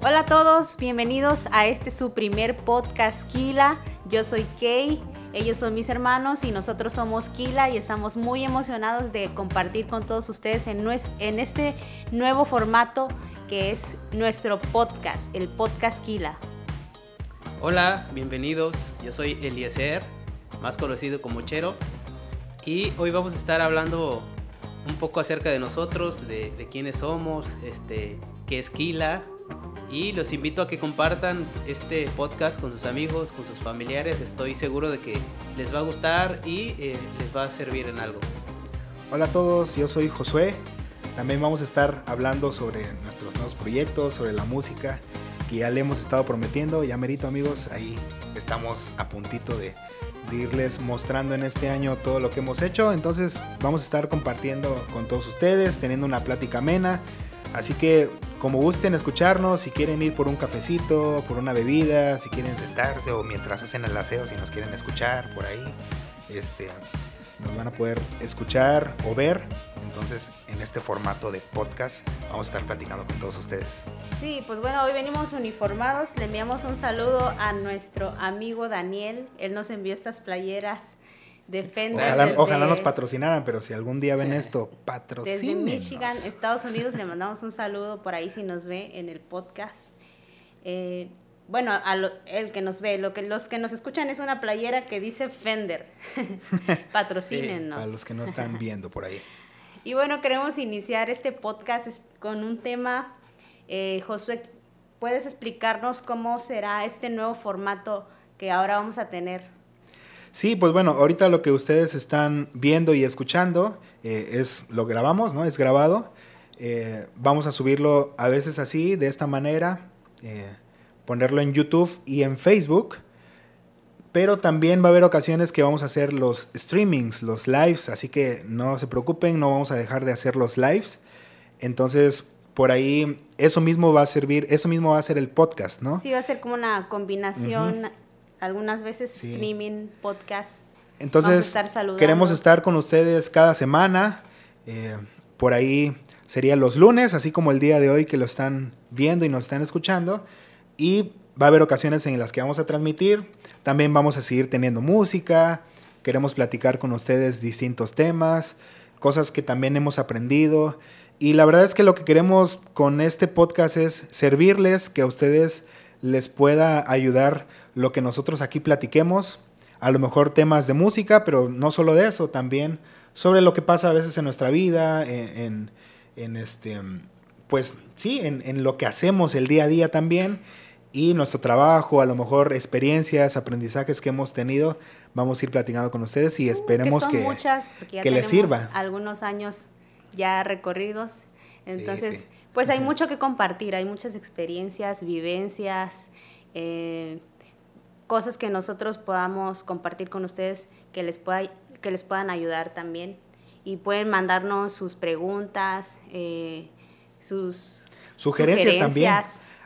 Hola a todos, bienvenidos a este su primer podcast Kila. Yo soy Kay, ellos son mis hermanos y nosotros somos Kila y estamos muy emocionados de compartir con todos ustedes en, en este nuevo formato que es nuestro podcast, el podcast Kila. Hola, bienvenidos. Yo soy Eliezer, más conocido como Chero, y hoy vamos a estar hablando un poco acerca de nosotros, de, de quiénes somos, este, qué es Kila, y los invito a que compartan este podcast con sus amigos, con sus familiares. Estoy seguro de que les va a gustar y eh, les va a servir en algo. Hola a todos, yo soy Josué. También vamos a estar hablando sobre nuestros nuevos proyectos, sobre la música que ya le hemos estado prometiendo. Ya merito amigos, ahí estamos a puntito de, de irles mostrando en este año todo lo que hemos hecho. Entonces vamos a estar compartiendo con todos ustedes, teniendo una plática amena Así que como gusten escucharnos, si quieren ir por un cafecito, por una bebida, si quieren sentarse o mientras hacen el aseo, si nos quieren escuchar por ahí, este, nos van a poder escuchar o ver. Entonces, en este formato de podcast, vamos a estar platicando con todos ustedes. Sí, pues bueno, hoy venimos uniformados. Le enviamos un saludo a nuestro amigo Daniel. Él nos envió estas playeras Ojalá, nos patrocinaran, pero si algún día ven esto, patrocinen. Desde Michigan, Estados Unidos, le mandamos un saludo por ahí si nos ve en el podcast. Eh, bueno, a el que nos ve, lo que, los que nos escuchan es una playera que dice Fender. Patrocínenos. a los que no están viendo por ahí. y bueno, queremos iniciar este podcast con un tema. Eh, Josué, ¿puedes explicarnos cómo será este nuevo formato que ahora vamos a tener? Sí, pues bueno, ahorita lo que ustedes están viendo y escuchando eh, es lo grabamos, ¿no? Es grabado. Eh, vamos a subirlo a veces así, de esta manera, eh, ponerlo en YouTube y en Facebook. Pero también va a haber ocasiones que vamos a hacer los streamings, los lives, así que no se preocupen, no vamos a dejar de hacer los lives. Entonces, por ahí, eso mismo va a servir, eso mismo va a ser el podcast, ¿no? Sí, va a ser como una combinación algunas veces streaming, podcast. Entonces, queremos estar con ustedes cada semana. Eh, por ahí sería los lunes, así como el día de hoy que lo están viendo y nos están escuchando. Y va a haber ocasiones en las que vamos a transmitir. También vamos a seguir teniendo música. Queremos platicar con ustedes distintos temas, cosas que también hemos aprendido. Y la verdad es que lo que queremos con este podcast es servirles, que a ustedes les pueda ayudar lo que nosotros aquí platiquemos, a lo mejor temas de música, pero no solo de eso, también sobre lo que pasa a veces en nuestra vida, en, este, pues sí, en, lo que hacemos el día a día también y nuestro trabajo, a lo mejor experiencias, aprendizajes que hemos tenido, vamos a ir platicando con ustedes y esperemos que, que, les sirva. Algunos años ya recorridos, entonces, pues hay mucho que compartir, hay muchas experiencias, vivencias. Eh, cosas que nosotros podamos compartir con ustedes que les, pueda, que les puedan ayudar también. Y pueden mandarnos sus preguntas, eh, sus sugerencias, también.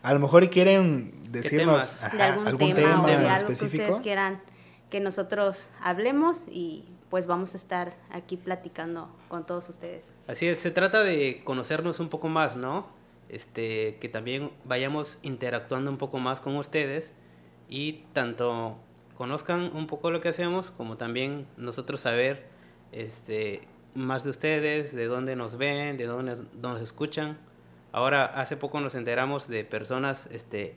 A lo mejor quieren decirnos algún, tema, de algo que ustedes quieran que nosotros hablemos y pues vamos a estar aquí platicando con todos ustedes. Así es, se trata de conocernos un poco más, ¿no? Este, que también vayamos interactuando un poco más con ustedes y tanto conozcan un poco lo que hacemos como también nosotros saber este, más de ustedes, de dónde nos ven, de dónde nos escuchan. Ahora, hace poco nos enteramos de personas este,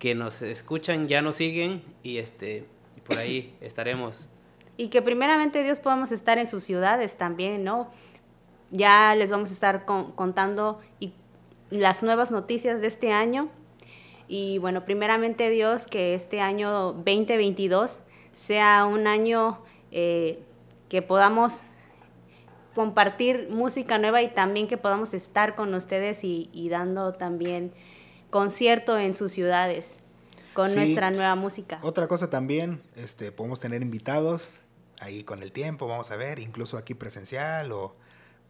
que nos escuchan, ya nos siguen y, este, por ahí estaremos. Y que primeramente Dios podamos estar en sus ciudades también, ¿no? Ya les vamos a estar contando y las nuevas noticias de este año y bueno, primeramente Dios, que este año 2022 sea un año eh, que podamos compartir música nueva y también que podamos estar con ustedes y, dando también concierto en sus ciudades con nuestra nueva música. Otra cosa también, este, podemos tener invitados ahí con el tiempo, vamos a ver, incluso aquí presencial o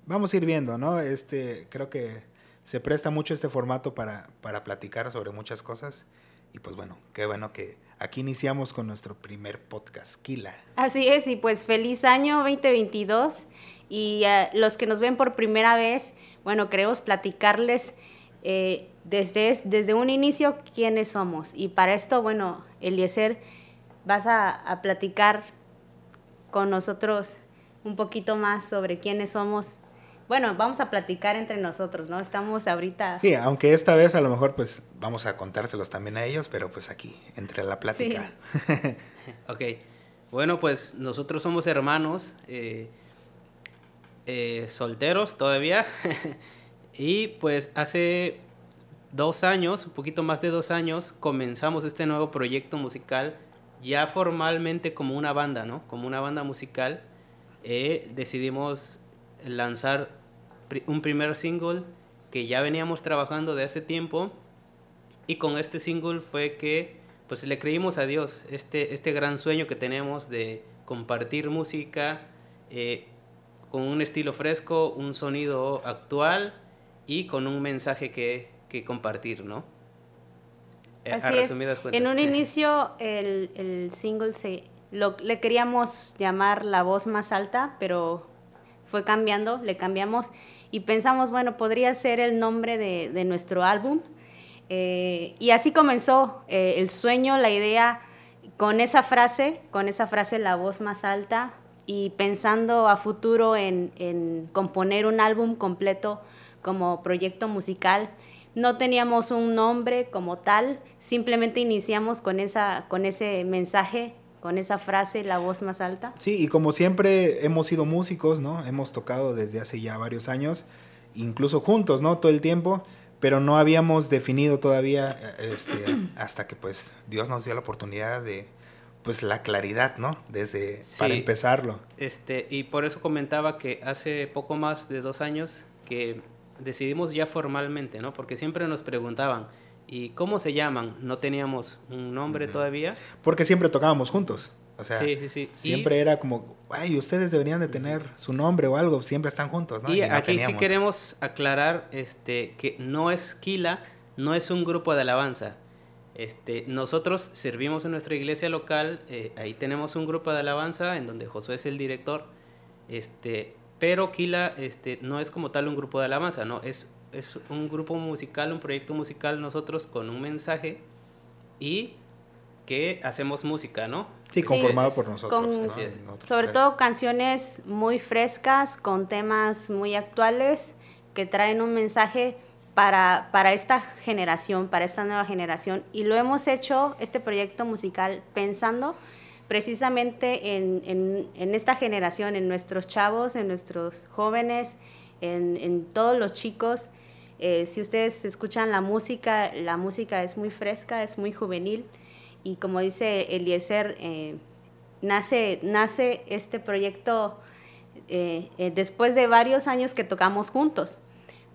vamos a ir viendo, ¿no? Este, creo que se presta mucho este formato para, para platicar sobre muchas cosas. Y pues bueno, qué bueno que aquí iniciamos con nuestro primer podcast, Kila. Así es, y pues feliz año 2022. Y uh, los que nos ven por primera vez, bueno, queremos platicarles eh, desde, desde un inicio quiénes somos. Y para esto, bueno, Eliezer, vas a, a platicar con nosotros un poquito más sobre quiénes somos bueno, vamos a platicar entre nosotros, ¿no? Estamos ahorita... Sí, aunque esta vez a lo mejor pues vamos a contárselos también a ellos, pero pues aquí, entre la plática. ok, bueno, pues nosotros somos hermanos, eh, eh, solteros todavía, y pues hace dos años, un poquito más de dos años, comenzamos este nuevo proyecto musical ya formalmente como una banda, ¿no? Como una banda musical. Eh, decidimos lanzar un primer single que ya veníamos trabajando de hace tiempo y con este single fue que pues le creímos a Dios este, este gran sueño que tenemos de compartir música eh, con un estilo fresco, un sonido actual y con un mensaje que, que compartir, ¿no? Eh, Así es. En un inicio el, el single se, lo, le queríamos llamar La Voz Más Alta, pero cambiando, le cambiamos y pensamos, bueno, podría ser el nombre de, de nuestro álbum. Eh, y así comenzó eh, el sueño, la idea, con esa frase, con esa frase, la voz más alta, y pensando a futuro en, en componer un álbum completo como proyecto musical. No teníamos un nombre como tal, simplemente iniciamos con, esa, con ese mensaje con esa frase, la voz más alta. Sí, y como siempre hemos sido músicos, ¿no? Hemos tocado desde hace ya varios años, incluso juntos, ¿no? Todo el tiempo, pero no habíamos definido todavía este, hasta que pues Dios nos dio la oportunidad de pues la claridad, ¿no? Desde para empezarlo. Este, y por eso comentaba que hace poco más de dos años que decidimos ya formalmente, ¿no? Porque siempre nos preguntaban, ¿Y cómo se llaman? No teníamos un nombre todavía. Porque siempre tocábamos juntos. O sea, siempre era como, ay, ustedes deberían de tener su nombre o algo, siempre están juntos, ¿no? Y, aquí sí queremos aclarar este, que no es Kila, no es un grupo de alabanza. Este, nosotros servimos en nuestra iglesia local, eh, ahí tenemos un grupo de alabanza en donde Josué es el director, este, pero Kila este, no es como tal un grupo de alabanza, no, es es un grupo musical, un proyecto musical nosotros con un mensaje y que hacemos música, ¿no? Sí, conformado por nosotros. sobre todo canciones muy frescas, con temas muy actuales, que traen un mensaje para, para esta generación, para esta nueva generación. Y lo hemos hecho, este proyecto musical, pensando precisamente en, en, en esta generación, en nuestros chavos, en nuestros jóvenes, en, en todos los chicos. Eh, si ustedes escuchan la música, la música es muy fresca, es muy juvenil. Y como dice Eliezer, eh, nace, nace este proyecto eh, después de varios años que tocamos juntos,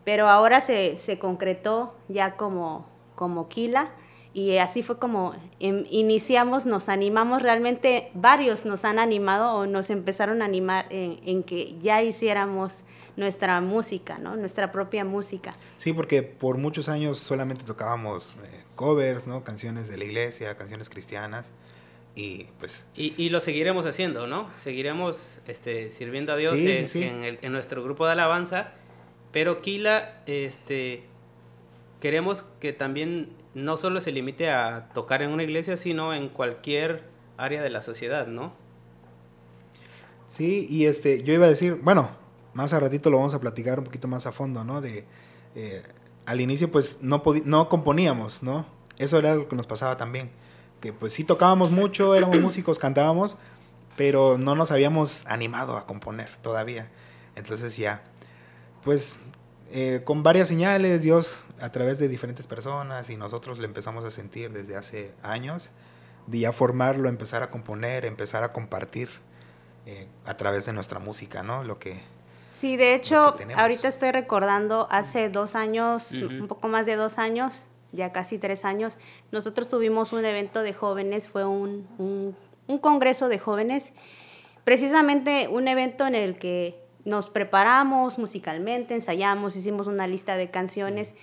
pero ahora se, se concretó ya como, como Kila y así fue como em, iniciamos, nos animamos, realmente varios nos han animado o nos empezaron a animar en, que ya hiciéramos nuestra música, ¿no? Nuestra propia música. Sí, porque por muchos años solamente tocábamos eh, covers, ¿no? Canciones de la iglesia, canciones cristianas y pues... Y, lo seguiremos haciendo, ¿no? Seguiremos este, sirviendo a Dios en, en, nuestro grupo de alabanza, pero Kila, este, queremos que también no solo se limite a tocar en una iglesia, sino en cualquier área de la sociedad, ¿no? Sí, y este, yo iba a decir, bueno, más a ratito lo vamos a platicar un poquito más a fondo, ¿no? De, eh, al inicio pues no, no componíamos, ¿no? Eso era lo que nos pasaba también, que pues sí tocábamos mucho, éramos músicos, cantábamos, pero no nos habíamos animado a componer todavía. Entonces ya, pues eh, con varias señales, Dios a través de diferentes personas y nosotros le empezamos a sentir desde hace años, de ya formarlo, empezar a componer, empezar a compartir eh, a través de nuestra música, ¿no? Lo que... Sí, de hecho, ahorita estoy recordando, hace dos años, un poco más de dos años, ya casi tres años, nosotros tuvimos un evento de jóvenes, fue un, un, un congreso de jóvenes, precisamente un evento en el que nos preparamos musicalmente, ensayamos, hicimos una lista de canciones.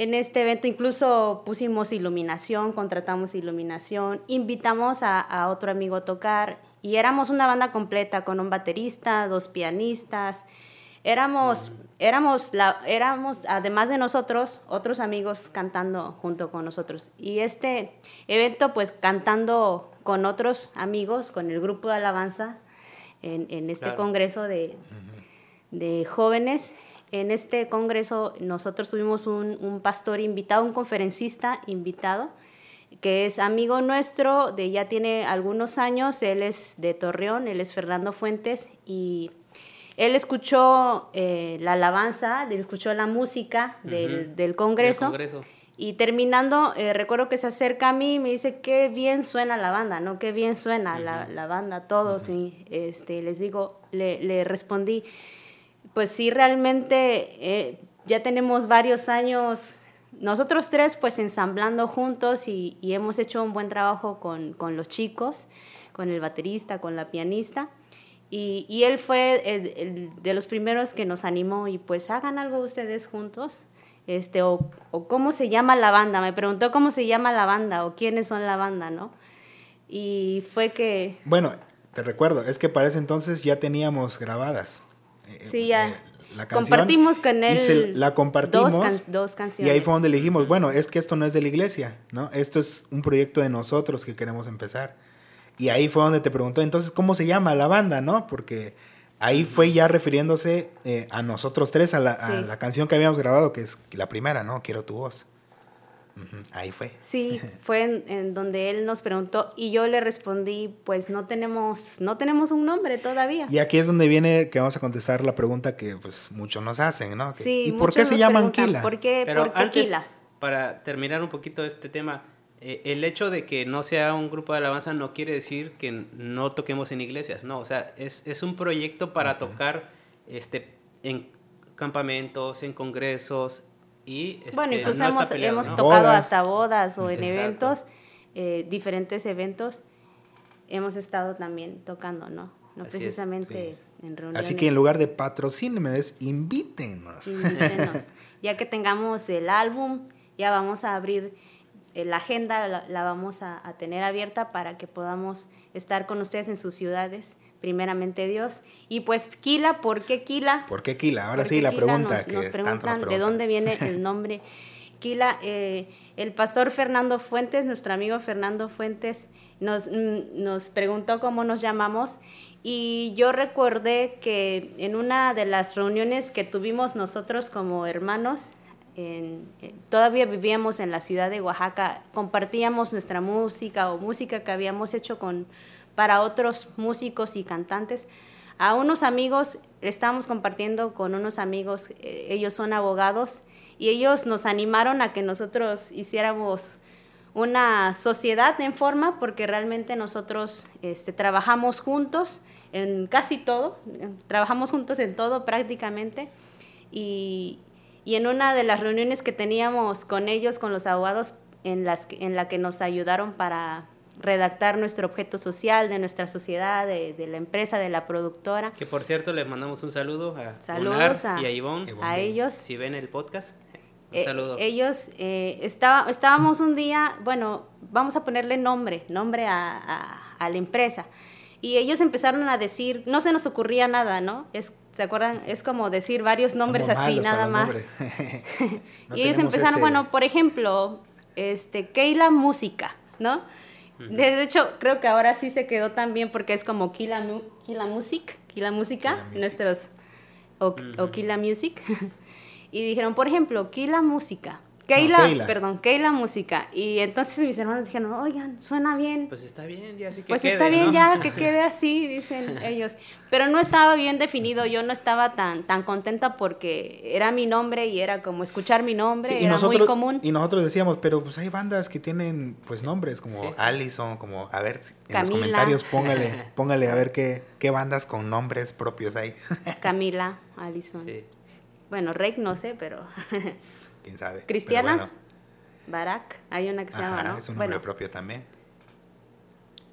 En este evento incluso pusimos iluminación, contratamos iluminación, invitamos a, otro amigo a tocar y éramos una banda completa con un baterista, dos pianistas, éramos, éramos, la, éramos, además de nosotros, otros amigos cantando junto con nosotros. Y este evento, pues cantando con otros amigos, con el grupo de alabanza, en, en este congreso de, de jóvenes. En este congreso nosotros tuvimos un, un, pastor invitado, un conferencista invitado, que es amigo nuestro, de ya tiene algunos años, él es de Torreón, él es Fernando Fuentes, y él escuchó eh, la alabanza, él escuchó la música del, del, congreso, Y terminando, eh, recuerdo que se acerca a mí y me dice, qué bien suena la banda, ¿no? Qué bien suena la, la, banda, todos. Y este, les digo, le, le respondí, pues sí, realmente eh, ya tenemos varios años, nosotros tres pues ensamblando juntos y, hemos hecho un buen trabajo con, con, los chicos, con el baterista, con la pianista. Y, y él fue el, de los primeros que nos animó y pues hagan algo ustedes juntos. Este, o, o, cómo se llama la banda, me preguntó cómo se llama la banda o quiénes son la banda, ¿no? Y fue que... Bueno, te recuerdo, es que para ese entonces ya teníamos grabadas. Sí, ya. Eh, la compartimos con él. la compartimos. Dos, canciones. Y ahí fue donde le dijimos, bueno, es que esto no es de la iglesia, ¿no? Esto es un proyecto de nosotros que queremos empezar. Y ahí fue donde te preguntó, entonces, ¿cómo se llama la banda, no? Porque ahí fue ya refiriéndose eh, a nosotros tres, a la, a la, canción que habíamos grabado, que es la primera, ¿no? Quiero tu voz. Ahí fue. Sí, fue en, donde él nos preguntó y yo le respondí, pues no tenemos, no tenemos un nombre todavía. Y aquí es donde viene que vamos a contestar la pregunta que pues muchos nos hacen, ¿no? sí, ¿Y por qué se llaman Kila? ¿Por qué, Pero antes, Para terminar un poquito este tema, eh, el hecho de que no sea un grupo de alabanza no quiere decir que no toquemos en iglesias, no, o sea, es, es un proyecto para tocar este, en campamentos, en congresos, este, bueno, incluso hemos, tocado hasta bodas o en eventos, eh, diferentes eventos, hemos estado también tocando, ¿no? No precisamente en reuniones. Así que en lugar de patrocínenme, es invítenos. Invítenos. ya que tengamos el álbum, ya vamos a abrir eh, la agenda, la, vamos a, a, tener abierta para que podamos estar con ustedes en sus ciudades primeramente Dios. Y pues Kila, ¿por qué Kila? ¿Por qué Kila? Ahora sí, la pregunta nos, que nos preguntan de dónde viene el nombre Kila. Eh, el pastor Fernando Fuentes, nuestro amigo Fernando Fuentes, nos, mm, nos preguntó cómo nos llamamos y yo recordé que en una de las reuniones que tuvimos nosotros como hermanos, todavía vivíamos en la ciudad de Oaxaca, compartíamos nuestra música o música que habíamos hecho con para otros músicos y cantantes. A unos amigos, estamos compartiendo con unos amigos, eh, ellos son abogados, y ellos nos animaron a que nosotros hiciéramos una sociedad en forma, porque realmente nosotros este, trabajamos juntos en casi todo, trabajamos juntos en todo prácticamente, y, y en una de las reuniones que teníamos con ellos, con los abogados, en, las, en la que nos ayudaron para redactar nuestro objeto social de nuestra sociedad, de, la empresa, de la productora. Que por cierto les mandamos un saludo a Saludos y a Ivonne. A ellos. Si ven el podcast. Un eh, saludo. ellos eh, estaba, estábamos un día, bueno, vamos a ponerle nombre, nombre a, la empresa. Y ellos empezaron a decir, no se nos ocurría nada, ¿no? Es, ¿Se acuerdan? Es como decir varios nombres así, nada más. y ellos empezaron, bueno, por ejemplo, este, Keila Música, ¿no? De hecho, creo que ahora sí se quedó también porque es como Kila, Kila Music, Kila Música, nuestros, o, o Kila Music. y dijeron, por ejemplo, Kila Música. Keila, perdón, Keila Música. Y entonces mis hermanos dijeron, oigan, suena bien. Pues está bien, ya así que Pues está bien, ya que quede así, dicen ellos. Pero no estaba bien definido, yo no estaba tan, tan contenta porque era mi nombre y era como escuchar mi nombre, era muy común. Y nosotros decíamos, pero pues hay bandas que tienen pues nombres como Allison, como, a ver, en los comentarios póngale, póngale a ver qué, qué bandas con nombres propios hay. Camila, Allison. Bueno, Rey no sé, pero... quién sabe. Cristianas, Barak, hay una que se llama, ¿no? Es un nombre propio también.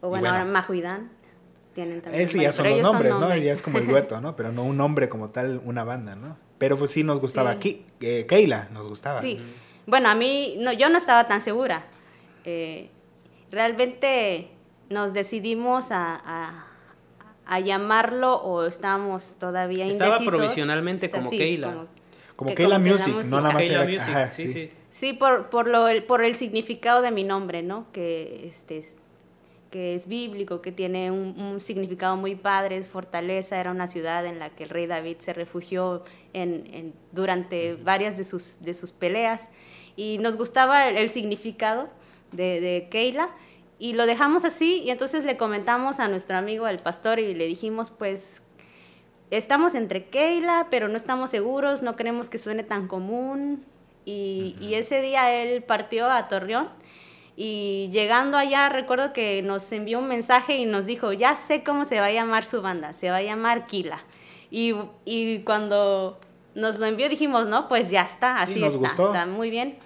O bueno, ahora Majuidán tienen también. Ese ya son los nombres, ¿no? Ya es como el dueto, ¿no? Pero no un nombre como tal, una banda, ¿no? Pero pues sí nos gustaba. aquí eh, Keila nos gustaba. Sí. Bueno, a mí, no, yo no estaba tan segura. Eh, realmente nos decidimos a, a llamarlo o estábamos todavía indecisos. Estaba provisionalmente como Keila. Como, Keila Music, no nada más era... Music, sí, sí. Sí, por, por, lo, el, por el significado de mi nombre, ¿no? Que, este, que es bíblico, que tiene un, significado muy padre, es fortaleza, era una ciudad en la que el rey David se refugió en, durante varias de sus, de sus peleas y nos gustaba el, significado de, de Keila y lo dejamos así y entonces le comentamos a nuestro amigo el pastor y le dijimos pues estamos entre Keila pero no estamos seguros, no queremos que suene tan común. Y, y ese día él partió a Torreón y llegando allá recuerdo que nos envió un mensaje y nos dijo ya sé cómo se va a llamar su banda, se va a llamar Kila y, y cuando nos lo envió dijimos no pues ya está, así está, está muy bien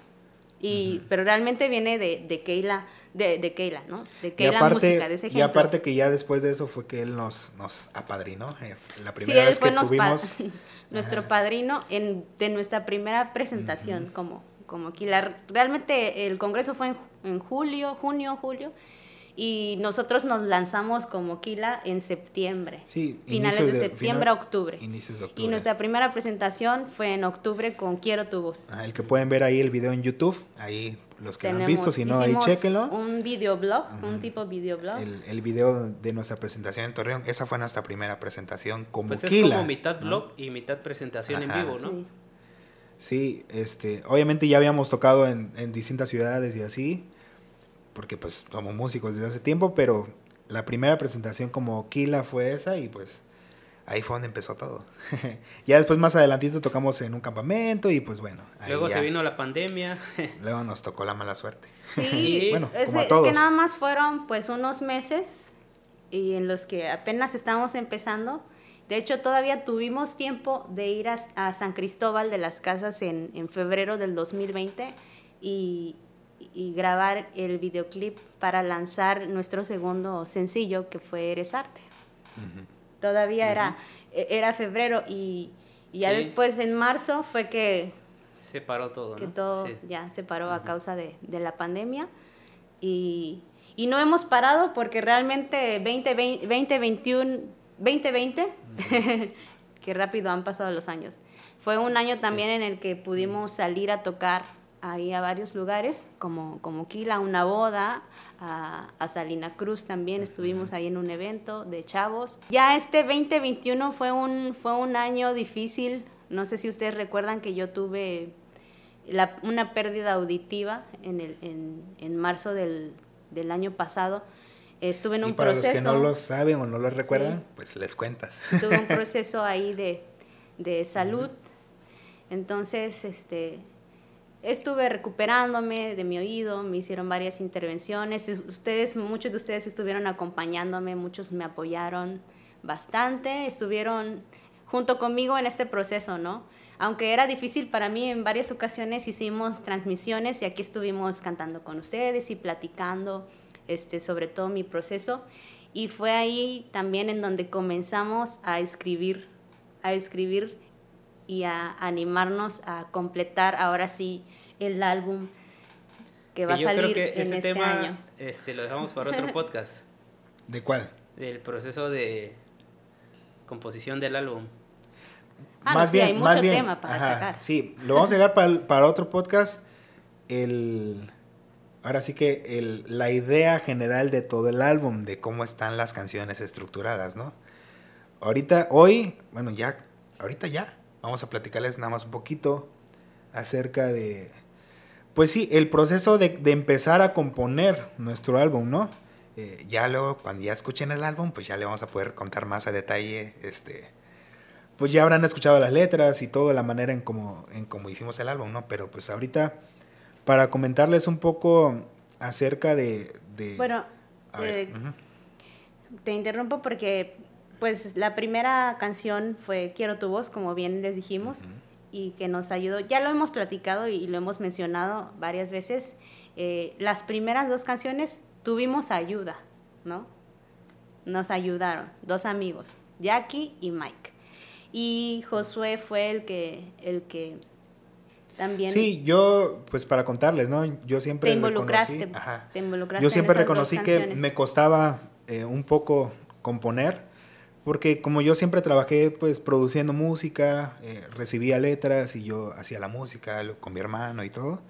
y, pero realmente viene de, de Keila de, de Keila, ¿no? De Keila Música, de ese ejemplo. Y aparte que ya después de eso fue que él nos, nos apadrinó. Eh, la primera vez que tuvimos... nuestro padrino en, de nuestra primera presentación como, como Keila. Realmente el congreso fue en, en julio, junio, julio y nosotros nos lanzamos como Kila en septiembre. Sí, finales de, septiembre a octubre. Inicios de octubre. Y nuestra primera presentación fue en octubre con Quiero tu voz. Ah, el que pueden ver ahí el video en YouTube, ahí los que lo han visto, si no, ahí chequenlo. Un videoblog, un tipo videoblog. El, el video de nuestra presentación en Torreón, esa fue nuestra primera presentación como pues es como mitad blog y mitad presentación en vivo, ¿no? Sí. sí. este, obviamente ya habíamos tocado en, en distintas ciudades y así, porque pues somos músicos desde hace tiempo, pero la primera presentación como Kila fue esa y pues ahí fue donde empezó todo. ya después más adelantito tocamos en un campamento y pues bueno. Luego se vino la pandemia. Luego nos tocó la mala suerte. Sí, bueno, es, como a todos. es que nada más fueron pues unos meses y en los que apenas estábamos empezando. De hecho, todavía tuvimos tiempo de ir a, a San Cristóbal de las Casas en, en febrero del 2020 y, y grabar el videoclip para lanzar nuestro segundo sencillo que fue Eres Arte. Todavía era, e, era febrero y, ya después en marzo fue que... Se paró todo. Que todo ya se paró a causa de, de la pandemia. Y, y, no hemos parado porque realmente 2020, 2021, 2020, que rápido han pasado los años. Fue un año también en el que pudimos salir a tocar ahí a varios lugares, como, como Quila, una boda, a, a, Salina Cruz también estuvimos ahí en un evento de chavos. Ya este 2021 fue un, fue un año difícil, no sé si ustedes recuerdan que yo tuve la, una pérdida auditiva en, el, en, en marzo del, del, año pasado. Estuve en un y para proceso. Los que no lo saben o no lo recuerdan, pues les cuentas. Tuve un proceso ahí de, de salud. Entonces, este, estuve recuperándome de mi oído, me hicieron varias intervenciones. Ustedes, muchos de ustedes estuvieron acompañándome, muchos me apoyaron bastante, estuvieron junto conmigo en este proceso, ¿no? Aunque era difícil para mí, en varias ocasiones hicimos transmisiones y aquí estuvimos cantando con ustedes y platicando este, sobre todo mi proceso. Y fue ahí también en donde comenzamos a escribir, a escribir y a animarnos a completar ahora sí el álbum que va a salir creo que en ese este tema, año. Este, lo dejamos para otro podcast. ¿De cuál? Del proceso de composición del álbum. Ah, más no, bien, sí, hay mucho tema para sacar. Sí, lo vamos a dejar para, para otro podcast. El, ahora sí que el, la idea general de todo el álbum, de cómo están las canciones estructuradas, ¿no? Ahorita, hoy, bueno, ya, ahorita ya, vamos a platicarles nada más un poquito acerca de, pues sí, el proceso de, empezar a componer nuestro álbum, ¿no? Eh, ya luego, cuando ya escuchen el álbum, pues ya le vamos a poder contar más a detalle, este, pues ya habrán escuchado las letras y toda la manera en cómo en cómo hicimos el álbum, ¿no? Pero pues ahorita, para comentarles un poco acerca de... bueno, eh, te interrumpo porque pues la primera canción fue Quiero tu voz, como bien les dijimos, y que nos ayudó. Ya lo hemos platicado y lo hemos mencionado varias veces. Eh, las primeras dos canciones tuvimos ayuda, ¿no? Nos ayudaron, dos amigos, Jackie y Mike. Y Josué fue el que, el que también... Sí, yo, pues para contarles, ¿no? Yo siempre... Te involucraste, te involucraste Yo siempre reconocí que me costaba eh, un poco componer porque como yo siempre trabajé pues produciendo música, eh, recibía letras y yo hacía la música con mi hermano y todo,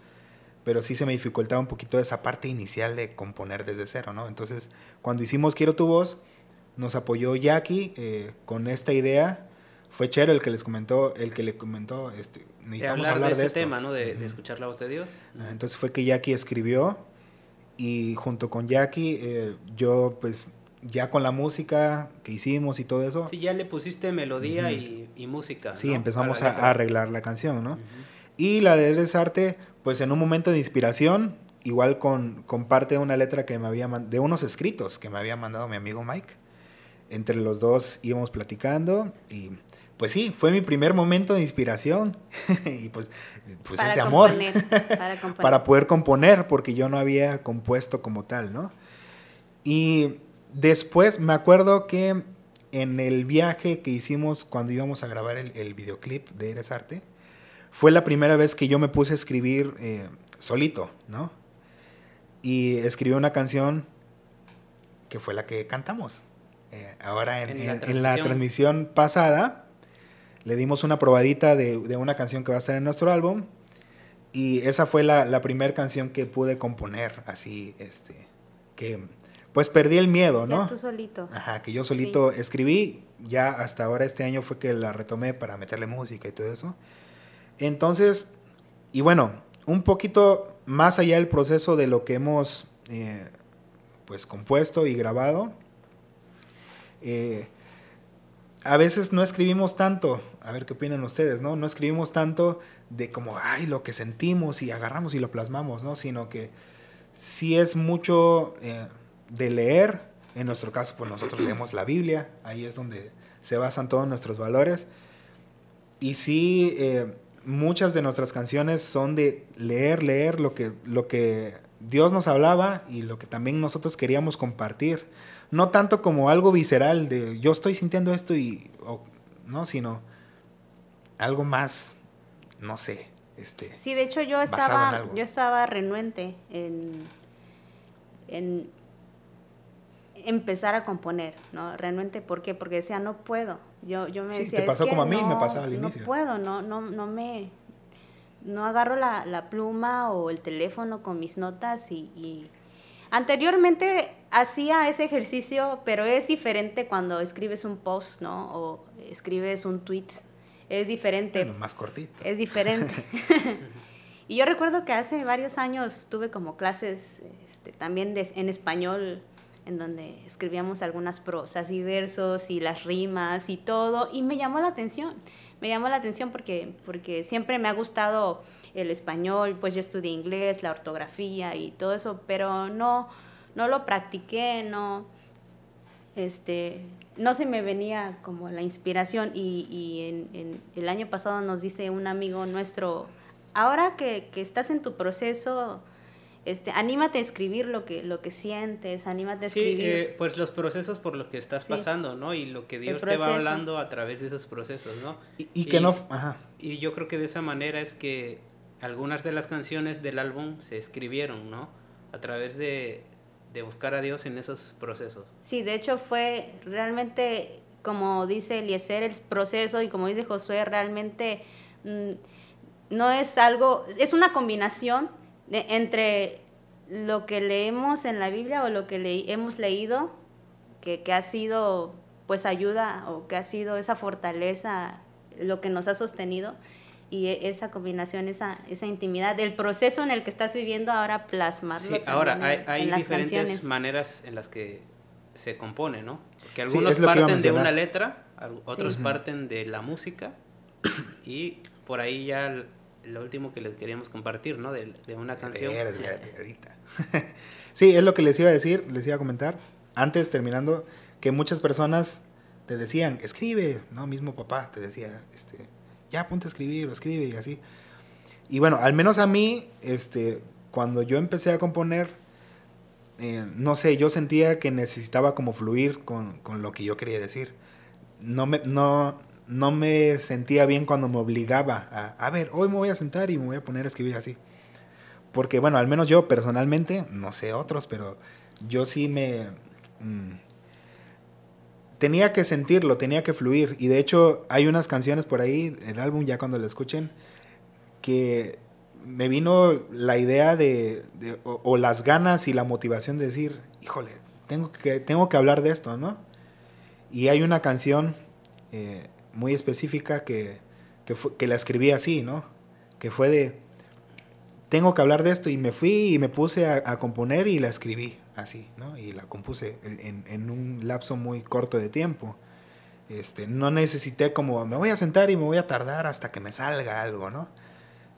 pero sí se me dificultaba un poquito esa parte inicial de componer desde cero, ¿no? Entonces, cuando hicimos Quiero tu voz, nos apoyó Jackie eh, con esta idea. Fue Chero el que les comentó, el que le comentó, este, necesitamos hablar, de, ese tema, ¿no? De, escuchar la voz de Dios. Entonces fue que Jackie escribió y junto con Jackie eh, yo pues ya con la música que hicimos y todo eso. Sí, ya le pusiste melodía y, música. Sí, empezamos a, arreglar la canción, ¿no? Y la de Eres Arte, pues en un momento de inspiración, igual con, con parte de una letra que me había de unos escritos que me había mandado mi amigo Mike. Entre los dos íbamos platicando y pues sí, fue mi primer momento de inspiración y pues, pues es de amor para, para poder componer porque yo no había compuesto como tal, ¿no? Y Después me acuerdo que en el viaje que hicimos cuando íbamos a grabar el, videoclip de Eres Arte, fue la primera vez que yo me puse a escribir eh, solito, ¿no? Y escribí una canción que fue la que cantamos. Eh, ahora en, la transmisión pasada le dimos una probadita de, una canción que va a estar en nuestro álbum y esa fue la, la primera canción que pude componer así, este, que pues perdí el miedo, ¿no? Ya tú solito. Ajá, que yo solito escribí, ya hasta ahora este año fue que la retomé para meterle música y todo eso. Entonces, y bueno, un poquito más allá del proceso de lo que hemos eh, pues compuesto y grabado, eh, a veces no escribimos tanto, a ver qué opinan ustedes, ¿no? No escribimos tanto de como, ay, lo que sentimos y agarramos y lo plasmamos, ¿no? Sino que sí es mucho... Eh, de leer. En nuestro caso, pues nosotros leemos la Biblia, ahí es donde se basan todos nuestros valores. Y sí, eh, muchas de nuestras canciones son de leer, leer lo que, lo que Dios nos hablaba y lo que también nosotros queríamos compartir. No tanto como algo visceral de yo estoy sintiendo esto y, no, sino algo más, no sé. Este, sí, de hecho yo estaba, yo estaba renuente en, en empezar a componer, ¿no? Realmente, ¿por qué? Porque decía, no puedo. Yo, yo me decía, te pasó como a mí me pasaba al inicio. No puedo, no, no, no me, no agarro la, la pluma o el teléfono con mis notas y, y, anteriormente hacía ese ejercicio, pero es diferente cuando escribes un post, ¿no? O escribes un tweet. Es diferente. más cortito. Es diferente. y yo recuerdo que hace varios años tuve como clases este, también de, en español en donde escribíamos algunas prosas y versos y las rimas y todo, y me llamó la atención, me llamó la atención porque, porque siempre me ha gustado el español, pues yo estudié inglés, la ortografía y todo eso, pero no, no lo practiqué, no, este, no se me venía como la inspiración y, y en, el año pasado nos dice un amigo nuestro, ahora que, que estás en tu proceso, este, anímate a escribir lo que, lo que sientes, anímate a escribir. Sí, eh, pues los procesos por los que estás pasando, ¿no? Y lo que Dios te va hablando a través de esos procesos, ¿no? Y, que no... Ajá. Y yo creo que de esa manera es que algunas de las canciones del álbum se escribieron, ¿no? A través de, de buscar a Dios en esos procesos. Sí, de hecho fue realmente, como dice Eliezer, el proceso y como dice Josué, realmente mm, no es algo, es una combinación entre lo que leemos en la Biblia o lo que hemos leído, que, ha sido pues ayuda o que ha sido esa fortaleza, lo que nos ha sostenido, y e, esa combinación, esa, esa intimidad, del proceso en el que estás viviendo ahora plasmarlo. Sí, ahora hay, diferentes maneras en las que se compone, ¿no? Porque algunos parten de una letra, otros parten de la música, y por ahí ya lo último que les queríamos compartir, ¿no? De, una canción. sí, es lo que les iba a decir, les iba a comentar. Antes, terminando, que muchas personas te decían, escribe, ¿no? Mismo papá te decía, este, ya ponte a escribir, escribe y así. Y bueno, al menos a mí, este, cuando yo empecé a componer, eh, no sé, yo sentía que necesitaba como fluir con, con lo que yo quería decir. No me, no, no me sentía bien cuando me obligaba a, a ver, hoy me voy a sentar y me voy a poner a escribir así. Porque bueno, al menos yo personalmente, no sé otros, pero yo sí me... Mm, tenía que sentirlo, tenía que fluir. Y de hecho hay unas canciones por ahí, el álbum ya cuando lo escuchen, que me vino la idea de, o, las ganas y la motivación de decir, híjole, tengo que, tengo que hablar de esto, ¿no? Y hay una canción eh, muy específica que, que, la escribí así, ¿no? Que fue de, tengo que hablar de esto y me fui y me puse a, componer y la escribí así, ¿no? Y la compuse en, en, un lapso muy corto de tiempo. Este, no necesité como, me voy a sentar y me voy a tardar hasta que me salga algo, ¿no?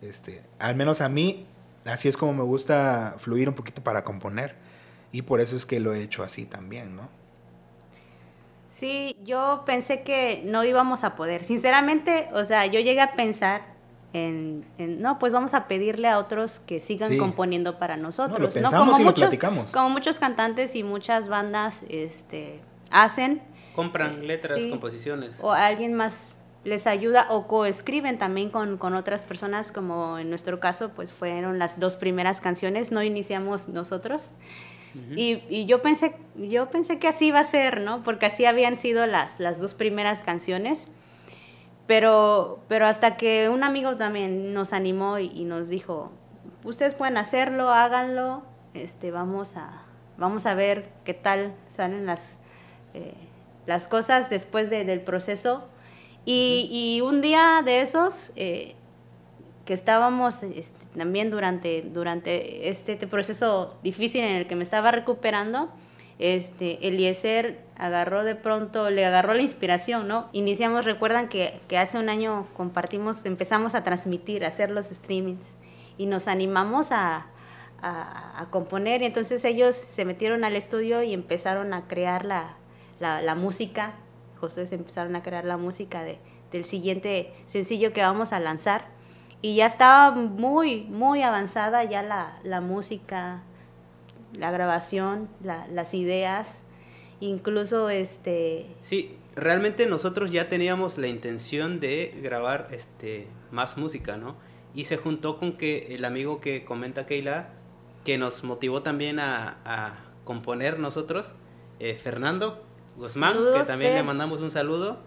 Este, al menos a mí, así es como me gusta fluir un poquito para componer. Y por eso es que lo he hecho así también, ¿no? Sí, yo pensé que no íbamos a poder. Sinceramente, o sea, yo llegué a pensar en, no, pues vamos a pedirle a otros que sigan componiendo para nosotros. No, lo pensamos Como y muchos, lo platicamos. Como muchos cantantes y muchas bandas este, hacen. Compran letras, composiciones. O alguien más les ayuda o coescriben también con, con, otras personas, como en nuestro caso, pues fueron las dos primeras canciones, no iniciamos nosotros y, yo, pensé, yo pensé que así iba a ser, ¿no? Porque así habían sido las, las dos primeras canciones. Pero, pero hasta que un amigo también nos animó y, nos dijo, ustedes pueden hacerlo, háganlo, este, vamos, a, vamos a ver qué tal salen las, eh, las cosas después del proceso. Y, y, un día de esos, eh, que estábamos este, también durante, durante este, proceso difícil en el que me estaba recuperando, este, Eliezer agarró de pronto, le agarró la inspiración, ¿no? Iniciamos, recuerdan que, que hace un año compartimos, empezamos a transmitir, a hacer los streamings y nos animamos a, a, a, componer. Y entonces ellos se metieron al estudio y empezaron a crear la, la, la música, ustedes empezaron a crear la música de, del siguiente sencillo que vamos a lanzar y ya estaba muy, muy avanzada ya la, la música, la grabación, las ideas, incluso este... Sí, realmente nosotros ya teníamos la intención de grabar este, más música, ¿no? Y se juntó con que el amigo que comenta Keila, que nos motivó también a, a componer nosotros, eh, Fernando Guzmán, que también le mandamos un saludo,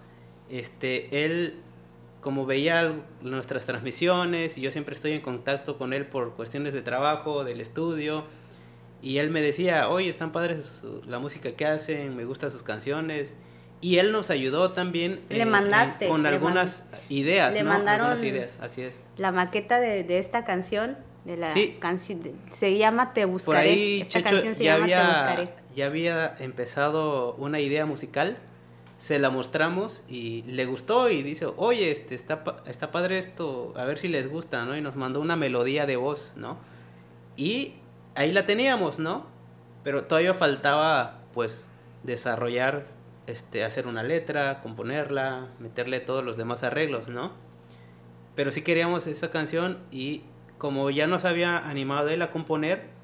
este, él como veía nuestras transmisiones y yo siempre estoy en contacto con él por cuestiones de trabajo, del estudio, y él me decía, oye, están padres la música que hacen, me gustan sus canciones. Y él nos ayudó también le mandaste, con algunas ideas, le ¿no? mandaron algunas ideas, así es. La maqueta de, de esta canción, de la canción, se llama Te Buscaré. Por ahí, esta canción se llama Te Buscaré. Ya había empezado una idea musical se la mostramos y le gustó y dice, oye, este, está, está padre esto, a ver si les gusta, ¿no? Y nos mandó una melodía de voz, ¿no? Y ahí la teníamos, ¿no? Pero todavía faltaba, pues, desarrollar, este, hacer una letra, componerla, meterle todos los demás arreglos, ¿no? Pero sí queríamos esa canción y como ya nos había animado él a componer,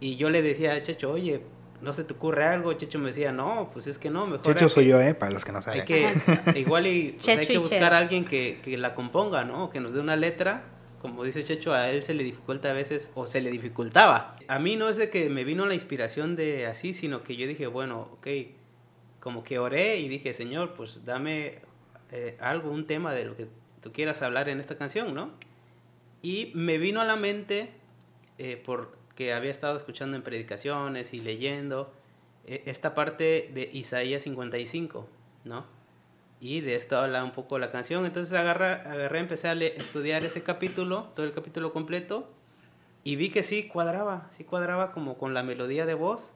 y yo le decía a Checho, oye, no se te ocurre algo, Checho me decía, no, pues es que no, mejor. Checho soy yo, ¿eh? Para los que no saben. Hay que, igual y, pues hay que buscar a alguien que, que, la componga, ¿no? Que nos dé una letra. Como dice Checho, a él se le dificulta a veces, o se le dificultaba. A mí no es de que me vino la inspiración de así, sino que yo dije, bueno, ok, como que oré y dije, Señor, pues dame eh, algo, un tema de lo que tú quieras hablar en esta canción, ¿no? Y me vino a la mente, eh, por que había estado escuchando en predicaciones y leyendo e, esta parte de Isaías 55, ¿no? Y de esto habla un poco la canción. Entonces agarré, agarré empecé a estudiar ese capítulo, todo el capítulo completo, y vi que sí cuadraba, sí cuadraba como con la melodía de voz.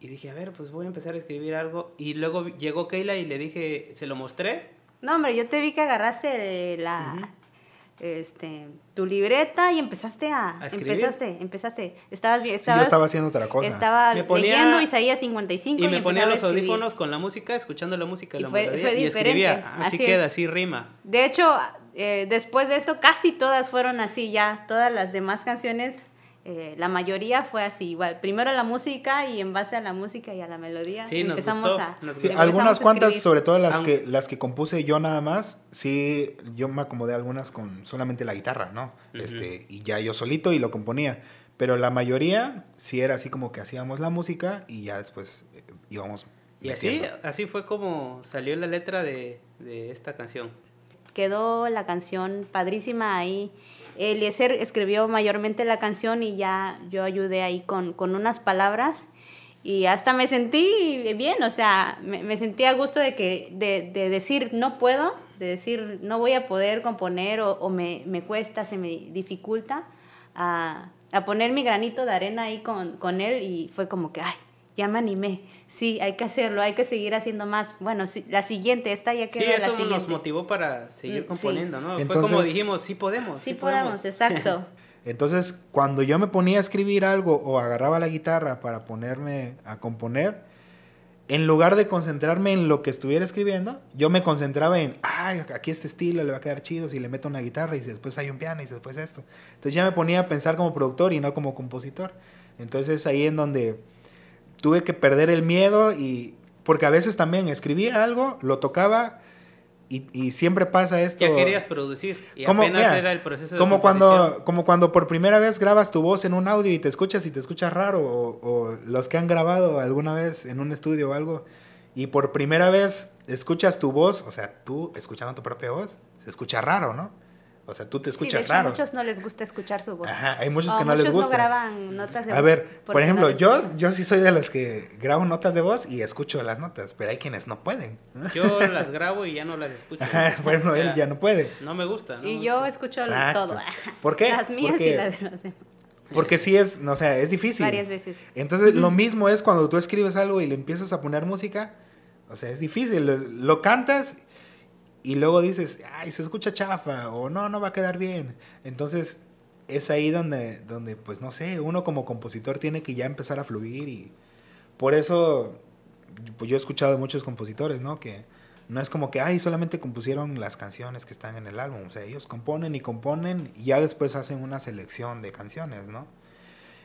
Y dije, a ver, pues voy a empezar a escribir algo. Y luego llegó Keila y le dije, se lo mostré. No, hombre, yo te vi que agarraste la, este, tu libreta y empezaste a, empezaste, empezaste, estabas bien, estabas, yo estaba haciendo otra cosa. Estaba leyendo Isaías 55 y, y me ponía los audífonos con la música, escuchando la música y, la melodía, y escribía, así, queda, así rima. De hecho, eh, después de esto casi todas fueron así ya, todas las demás canciones eh, la mayoría fue así, igual, primero la música y en base a la música y a la melodía empezamos a... algunas cuantas, sobre todo las que, las que compuse yo nada más, sí, yo me acomodé algunas con solamente la guitarra, ¿no? este, y ya yo solito y lo componía. Pero la mayoría sí era así como que hacíamos la música y ya después eh, íbamos Y así, así fue como salió la letra de, de esta canción. Quedó la canción padrísima ahí. Eliezer escribió mayormente la canción y ya yo ayudé ahí con, con unas palabras y hasta me sentí bien, o sea, me, me sentí a gusto de, que, de, de, decir no puedo, de decir no voy a poder componer o, o me, me, cuesta, se me dificulta, a, a, poner mi granito de arena ahí con, con él y fue como que, ay, ya me animé. Sí, hay que hacerlo, hay que seguir haciendo más. Bueno, la siguiente, esta ya quedó sí, eso la siguiente. nos motivó para seguir mm, componiendo, ¿no? Fue como dijimos, sí podemos. Sí, podemos, exacto. Entonces, cuando yo me ponía a escribir algo o agarraba la guitarra para ponerme a componer, en lugar de concentrarme en lo que estuviera escribiendo, yo me concentraba en, ay, aquí este estilo le va a quedar chido si le meto una guitarra y después hay un piano y después esto. Entonces ya me ponía a pensar como productor y no como compositor. Entonces ahí en donde tuve que perder el miedo y porque a veces también escribía algo, lo tocaba y, y siempre pasa esto. Ya querías producir y apenas era el proceso de como cuando Como cuando por primera vez grabas tu voz en un audio y te escuchas y te escuchas raro o, o los que han grabado alguna vez en un estudio o algo y por primera vez escuchas tu voz, o sea, tú escuchando tu propia voz, se escucha raro, ¿no? O sea, tú te escuchas sí, de raro. A muchos no les gusta escuchar su voz. Ajá, hay muchos que no les gusta. Muchos no graban notas de voz. A ver, por ejemplo, yo, yo sí soy de los que grabo notas de voz y escucho las notas, pero hay quienes no pueden. Yo las grabo y ya no las escucho. Ajá, bueno, o sea, él ya no puede. No me gusta. ¿no? Y yo escucho Exacto. todo. ¿Por qué? Las mías Porque, y las de los demás. Porque sí es, no, o sea, es difícil. Varias veces. Entonces, lo mismo es cuando tú escribes algo y le empiezas a poner música, o sea, es difícil. Lo, lo cantas y luego dices, ay, se escucha chafa, o no, no va a quedar bien. Entonces, es ahí donde, donde, pues no sé, uno como compositor tiene que ya empezar a fluir y por eso, pues yo he escuchado de muchos compositores, ¿no? Que no es como que, ay, solamente compusieron las canciones que están en el álbum, o sea, ellos componen y componen y ya después hacen una selección de canciones, ¿no?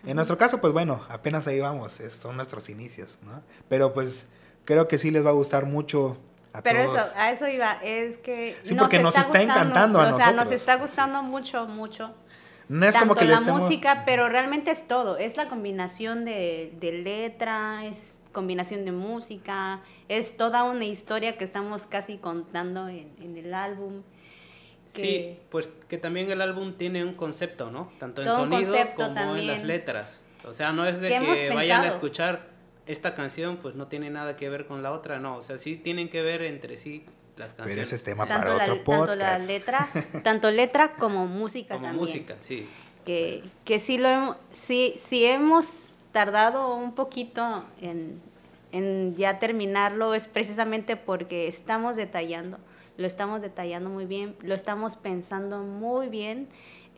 En nuestro caso, pues bueno, apenas ahí vamos, es, son nuestros inicios, ¿no? Pero pues creo que sí les va a gustar mucho a Pero todos. eso, a eso iba, es que Sí, porque nos está gustando, encantando a O sea, nosotros. nos está gustando mucho, mucho. No es Tanto como que le la estemos... música, pero realmente es todo. Es la combinación de, de letra, es combinación de música, es toda una historia que estamos casi contando en, en el álbum. que- Sí, pues que también el álbum tiene un concepto, ¿no? Tanto en sonido como en las letras. O sea, no es de ¿Qué hemos que vayan a escuchar esta canción, pues no tiene nada que ver con la otra, no. O sea, sí tienen que ver entre sí las canciones. Pero ese es tema tanto, para la, otro tanto la podcast. letra, tanto letra como música Como también. música, sí. que, que sí, lo hemos, sí, sí hemos tardado un poquito en, en ya terminarlo, es precisamente porque estamos detallando, lo estamos detallando muy bien, lo estamos pensando muy bien,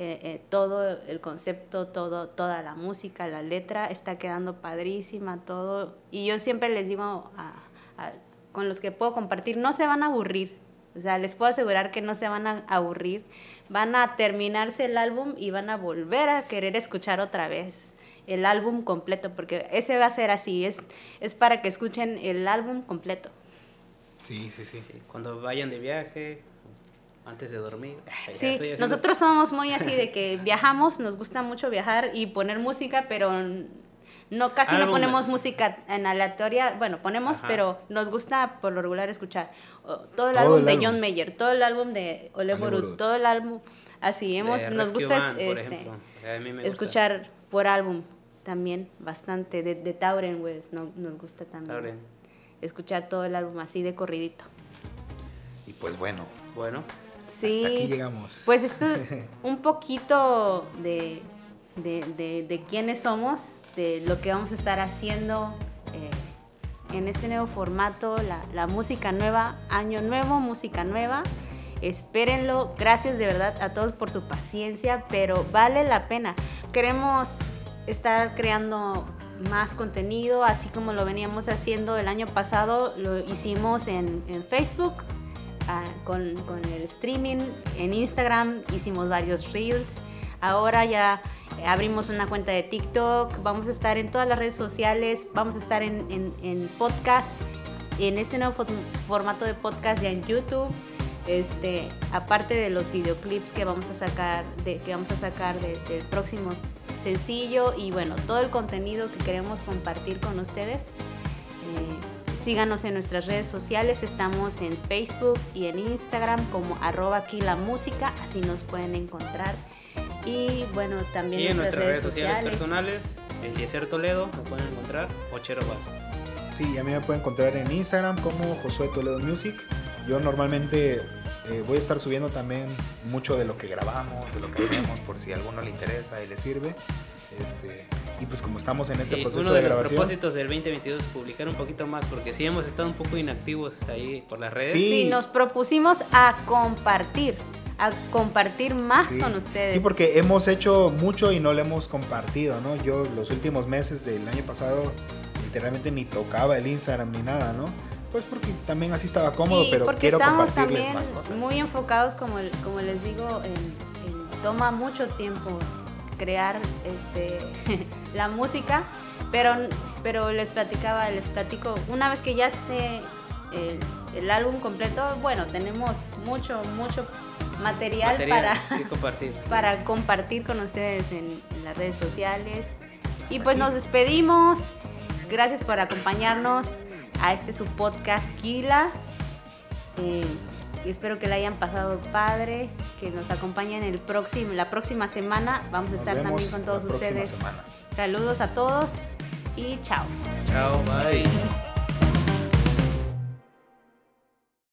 eh, eh, todo el concepto, todo, toda la música, la letra está quedando padrísima, todo. Y yo siempre les digo a- a- con los que puedo compartir, no se van a aburrir. O sea, les puedo asegurar que no se van a aburrir. Van a terminarse el álbum y van a volver a querer escuchar otra vez el álbum completo, porque ese va a ser así, es, es para que escuchen el álbum completo. Sí, sí, sí. Sí, Cuando vayan de viaje, antes de dormir. Sí, nosotros somos muy así de que viajamos, nos gusta mucho viajar y poner música, pero no casi no ponemos música en aleatoria, bueno, ponemos, Ajá. pero nos gusta por lo regular escuchar oh, todo el Todo álbum el de álbum. John Mayer, todo el álbum de Ole Borut, todo el álbum así, hemos de nos gusta Band, este, ejemplo. A mí me gusta. escuchar por álbum también bastante de, de Tauren West, no, nos gusta también. Tauren. Escuchar todo el álbum así de corridito. Y pues bueno, Bueno, Sí. hasta aquí llegamos. Pues esto es un poquito de, de, de, de quiénes somos, de lo que vamos a estar haciendo eh, en este nuevo formato, la, la música nueva, año nuevo, música nueva. Espérenlo, gracias de verdad a todos por su paciencia, pero vale la pena. Queremos estar creando más contenido, así como lo veníamos haciendo el año pasado, lo hicimos en, en Facebook, ah, con, el streaming, en Instagram hicimos varios reels, ahora ya abrimos una cuenta de TikTok, vamos a estar en todas las redes sociales, vamos a estar en, en, podcast, en este nuevo fo- formato de podcast ya en YouTube. Este, aparte de los videoclips que vamos a sacar, de, que vamos a sacar de- del próximo sencillo y bueno, todo el contenido que queremos compartir con ustedes. Eh, Síganos en nuestras redes sociales, estamos en Facebook y en Instagram como arroba aquí la música, así nos pueden encontrar. Y bueno, también y en nuestras redes, sociales, personales, Eliezer Toledo, me pueden encontrar, Ochero Bass. Sí, a mí me pueden encontrar en Instagram como Josué Toledo Music. Yo normalmente eh, voy a estar subiendo también mucho de lo que grabamos, de lo que hacemos, por si a alguno le interesa y le sirve. Este, y pues como estamos en este proceso uno de, los propósitos del 2022 es publicar un poquito más, porque sí hemos estado un poco inactivos ahí por las redes. Sí, nos propusimos a compartir, a compartir más con ustedes. Sí, porque hemos hecho mucho y no lo hemos compartido, ¿no? Yo los últimos meses del año pasado literalmente ni tocaba el Instagram ni nada, ¿no? Pues porque también así estaba cómodo, pero porque quiero estamos también más cosas. muy enfocados, como, como les digo, en, toma mucho tiempo crear este, la música, pero, pero les platicaba, les platico, una vez que ya esté el, álbum completo, bueno, tenemos mucho, mucho material, para, compartir, para compartir con ustedes en, las redes sociales. Y pues nos despedimos. Gracias por acompañarnos a este su podcast Kila. Eh, y espero que la hayan pasado padre, que nos acompañen el próximo, la próxima semana. Vamos a estar también con todos ustedes. Saludos a todos y chao. Chao, bye.